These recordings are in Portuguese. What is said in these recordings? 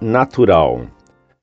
natural.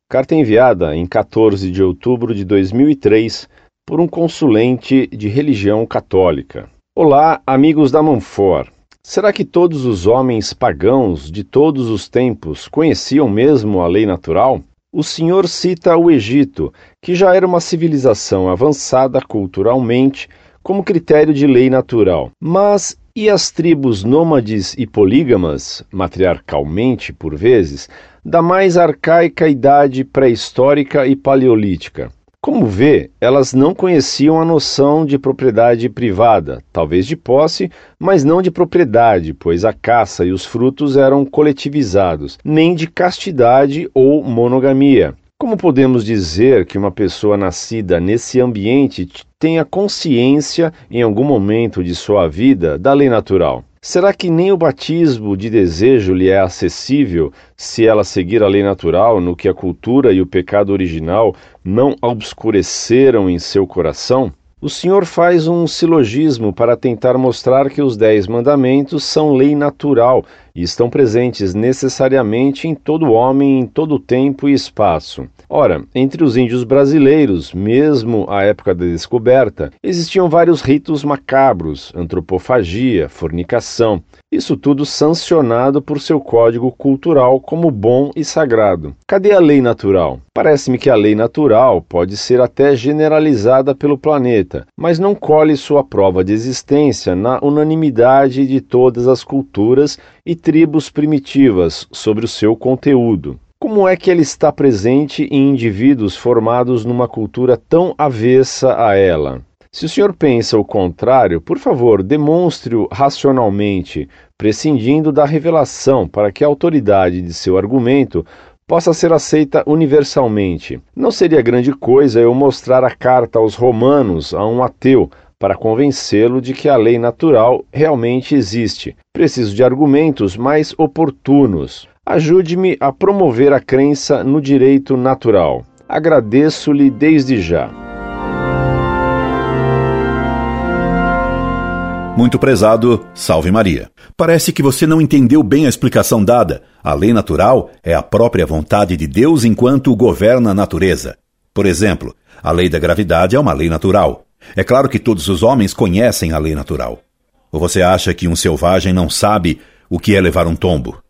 Carta enviada em 14 de outubro de 2003 por um consulente de religião católica. Olá, amigos da Manfor. Será que todos os homens pagãos de todos os tempos conheciam mesmo a lei natural? O senhor cita o Egito, que já era uma civilização avançada culturalmente, como critério de lei natural. Mas e as tribos nômades e polígamas, matriarcalmente por vezes, da mais arcaica idade pré-histórica e paleolítica? Como vê, elas não conheciam a noção de propriedade privada, talvez de posse, mas não de propriedade, pois a caça e os frutos eram coletivizados, nem de castidade ou monogamia. Como podemos dizer que uma pessoa nascida nesse ambiente tenha consciência, em algum momento de sua vida, da lei natural? Será que nem o batismo de desejo lhe é acessível se ela seguir a lei natural no que a cultura e o pecado original não obscureceram em seu coração? O Senhor faz um silogismo para tentar mostrar que os Dez Mandamentos são lei natural e estão presentes necessariamente em todo homem, em todo tempo e espaço. Ora, entre os índios brasileiros, mesmo à época da descoberta, existiam vários ritos macabros, antropofagia, fornicação, isso tudo sancionado por seu código cultural como bom e sagrado. Cadê a lei natural? Parece-me que a lei natural pode ser até generalizada pelo planeta, mas não colhe sua prova de existência na unanimidade de todas as culturas e tribos primitivas sobre o seu conteúdo. Como é que ela está presente em indivíduos formados numa cultura tão avessa a ela? Se o senhor pensa o contrário, por favor, demonstre-o racionalmente, prescindindo da revelação, para que a autoridade de seu argumento possa ser aceita universalmente. Não seria grande coisa eu mostrar a carta aos romanos a um ateu para convencê-lo de que a lei natural realmente existe. Preciso de argumentos mais oportunos. Ajude-me a promover a crença no direito natural. Agradeço-lhe desde já. Muito prezado, salve Maria. Parece que você não entendeu bem a explicação dada. A lei natural é a própria vontade de Deus enquanto governa a natureza. Por exemplo, a lei da gravidade é uma lei natural. É claro que todos os homens conhecem a lei natural. Ou você acha que um selvagem não sabe o que é levar um tombo?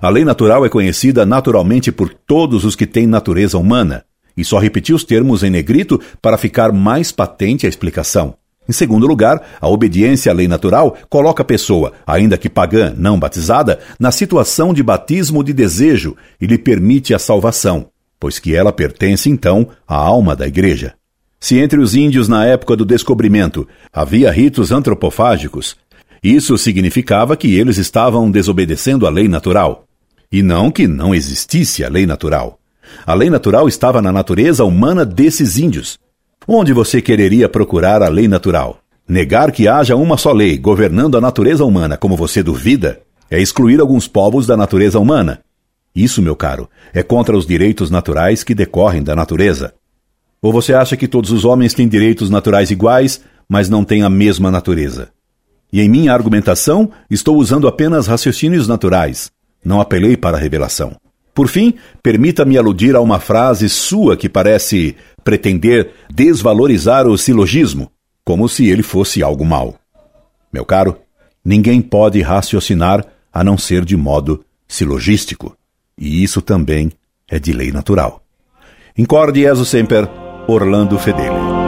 A lei natural é conhecida naturalmente por todos os que têm natureza humana, e só repeti os termos em negrito para ficar mais patente a explicação. Em segundo lugar, a obediência à lei natural coloca a pessoa, ainda que pagã, não batizada, na situação de batismo de desejo e lhe permite a salvação, pois que ela pertence então à alma da igreja. Se entre os índios na época do descobrimento havia ritos antropofágicos, isso significava que eles estavam desobedecendo a lei natural. E não que não existisse a lei natural. A lei natural estava na natureza humana desses índios, Onde você quereria procurar a lei natural? Negar que haja uma só lei governando a natureza humana, como você duvida, é excluir alguns povos da natureza humana. Isso, meu caro, é contra os direitos naturais que decorrem da natureza. Ou você acha que todos os homens têm direitos naturais iguais, mas não têm a mesma natureza? E em minha argumentação, estou usando apenas raciocínios naturais. Não apelei para a revelação. Por fim, permita-me aludir a uma frase sua que parece pretender desvalorizar o silogismo, como se ele fosse algo mau. Meu caro, ninguém pode raciocinar a não ser de modo silogístico, e isso também é de lei natural. Incorde Jesus Semper, Orlando Fedeli.